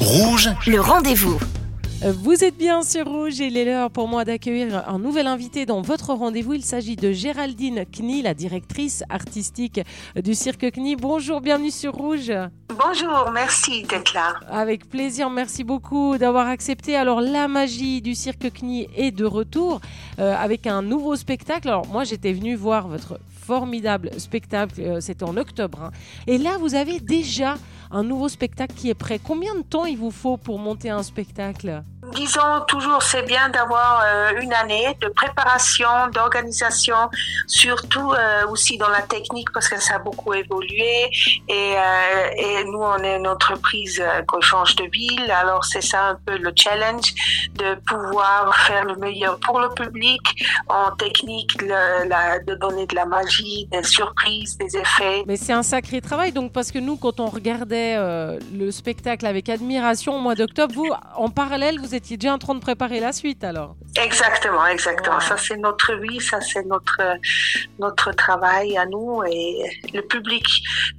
Rouge, Le rendez-vous. Vous êtes bien sur Rouge et il est l'heure pour moi d'accueillir un nouvel invité dans votre rendez-vous. Il s'agit de Géraldine Knie, la directrice artistique du Cirque Knie. Bonjour, bienvenue sur Rouge. Bonjour, merci d'être là. Avec plaisir, merci beaucoup d'avoir accepté. Alors la magie du Cirque Knie est de retour euh, avec un nouveau spectacle. Alors moi j'étais venue voir votre formidable spectacle, euh, c'était en octobre. hein. Et là vous avez déjà un nouveau spectacle qui est prêt. Combien de temps il vous faut pour monter un spectacle? Disons toujours, c'est bien d'avoir euh, une année de préparation, d'organisation, surtout euh, aussi dans la technique parce que ça a beaucoup évolué. Et, euh, nous on est une entreprise qu'on change de ville, alors c'est ça un peu le challenge de pouvoir faire le meilleur pour le public en technique, de donner de la magie, des surprises, des effets. Mais c'est un sacré travail, donc parce que nous, quand on regardait le spectacle avec admiration au mois d'octobre, vous, en parallèle, vous étiez déjà en train de préparer la suite alors. Exactement, exactement. Ça c'est notre vie, ça c'est notre notre travail à nous et le public.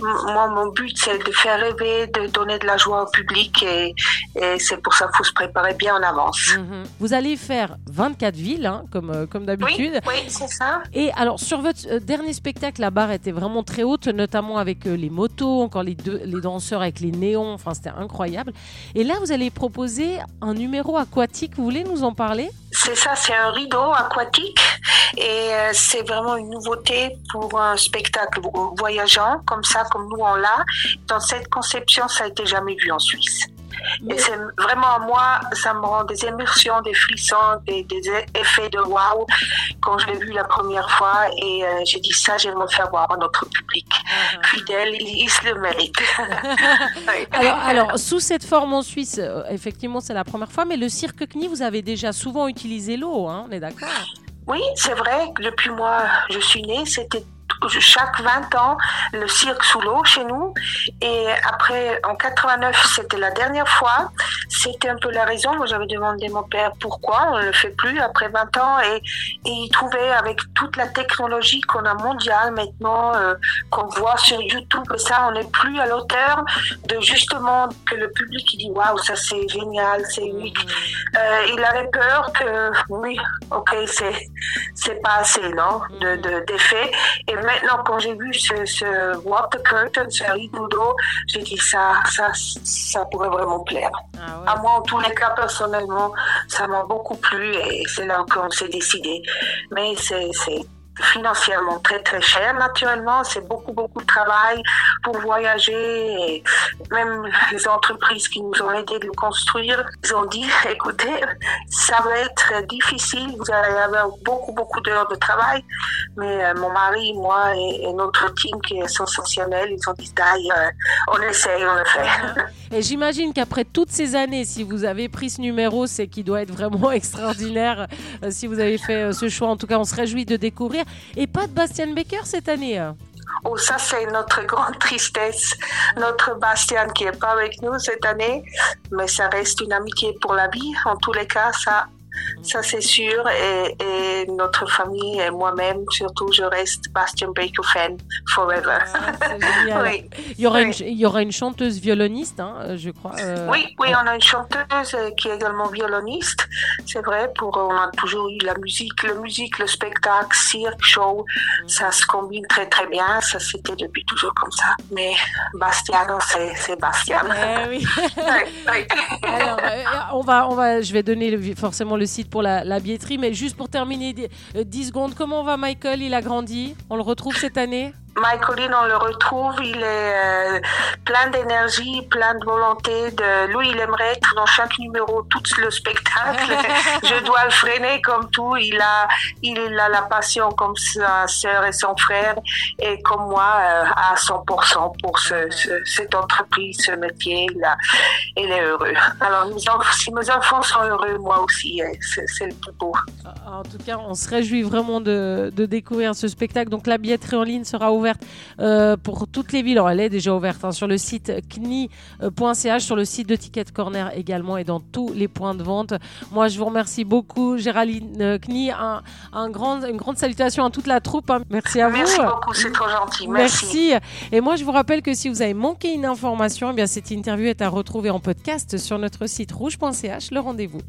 Moi, mon but c'est de faire rêver, de donner de la joie au public et, et c'est pour ça qu'il faut se préparer bien en avance. Vous allez faire 24 villes, hein, comme, euh, comme Oui, d'habitude. oui, c'est ça. Et alors, sur votre euh, dernier spectacle, la barre était vraiment très haute, notamment avec euh, les motos, encore les, deux, les danseurs avec les néons, enfin, c'était incroyable. Et là, vous allez proposer un numéro aquatique, vous voulez nous en parler? C'est ça, c'est un rideau aquatique et euh, c'est vraiment une nouveauté pour un spectacle vo- voyageant comme ça, comme nous on l'a. Dans cette conception, ça a été jamais vu en Suisse. Et c'est vraiment moi, ça me rend des émotions, des frissons, des, des effets de waouh quand je l'ai vu la première fois. Et euh, j'ai dit ça, j'aimerais faire voir à notre public. Fidèle, il, il se le mérite. Oui. Alors, alors, sous cette forme en Suisse, euh, effectivement, c'est la première fois, mais le cirque CNI, vous avez déjà souvent utilisé l'eau, hein, on est d'accord? Oui, c'est vrai. Depuis moi, je suis née, c'était chaque 20 ans le cirque sous l'eau chez nous. Et après, en 89, c'était la dernière fois. C'était un peu la raison. Moi, j'avais demandé à mon père pourquoi on ne le fait plus après 20 ans. Et, et il trouvait avec toute la technologie qu'on a mondiale maintenant, euh, qu'on voit sur YouTube, et ça, on n'est plus à l'auteur de justement que le public il dit waouh, ça c'est génial, c'est unique. Euh, il avait peur que oui, ok, c'est c'est pas assez non de de- d'effet. Et maintenant quand j'ai vu ce, ce water curtain, ce rideau d'eau, j'ai dit ça ça ça pourrait vraiment plaire. Ah À moi en tous les cas personnellement, ça m'a beaucoup plu et c'est là qu'on s'est décidé. Mais c'est financièrement très très cher naturellement. C'est beaucoup beaucoup de travail pour voyager. Et même les entreprises qui nous ont aidé de le construire ils ont dit écoutez ça va être difficile. Vous allez avoir beaucoup beaucoup d'heures de travail. Mais euh, mon mari moi et, notre team qui est sensationnel ils ont dit d'ailleurs on essaye on le fait. Et j'imagine qu'après toutes ces années, si vous avez pris ce numéro, c'est qu'il doit être vraiment extraordinaire. euh, si vous avez fait euh, ce choix, en tout cas, on se réjouit de découvrir. Et pas de Bastian Baker cette année. euh. Oh, ça, c'est notre grande tristesse. Notre Bastien qui est pas avec nous cette année, mais ça reste une amitié pour la vie. En tous les cas, ça, ça c'est sûr. Et, et notre famille et moi-même, surtout, je reste Bastien Baker fan forever. Ah, oui. Il y aura, Oui. une, il y aura une chanteuse violoniste, hein, je crois. euh, Oui, oui, on a une chanteuse qui est également violoniste. C'est vrai, pour, on a toujours eu la musique, la musique, le spectacle, cirque, show. Ça se combine très, très bien. Ça, c'était depuis toujours comme ça. Mais Bastiano, c'est, Bastian. eh oui. Alors, euh, on va, on va, je vais donner le- forcément le site pour la, la mais juste pour terminer, dix- euh, 10 secondes, comment va Michael? Il a grandi. On le retrouve cette année? Michaeline, on le retrouve, il est euh, plein d'énergie, plein de volonté. De... Lui, il aimerait être dans chaque numéro, tout le spectacle. Je dois le freiner comme tout. Il a, il a la passion comme sa sœur et son frère, et comme moi, euh, à 100% pour ce, ce- cette entreprise, ce métier. Il, a- il est heureux. Alors, si mes enfants sont heureux, moi aussi, euh, c'est c'est le plus beau. En tout cas, on se réjouit vraiment de, de découvrir ce spectacle. Donc la billetterie en ligne sera ouverte ouverte pour toutes les villes. Alors, elle est déjà ouverte hein, sur le site kni.ch, sur le site de Ticket Corner également et dans tous les points de vente. Moi, je vous remercie beaucoup, Géraldine Kni. Un, un grand, une grande salutation à toute la troupe. Hein. Merci à vous. Merci beaucoup, c'est trop gentil. Merci. Et moi, je vous rappelle que si vous avez manqué une information, eh bien, cette interview est à retrouver en podcast sur notre site rouge.ch. Le rendez-vous.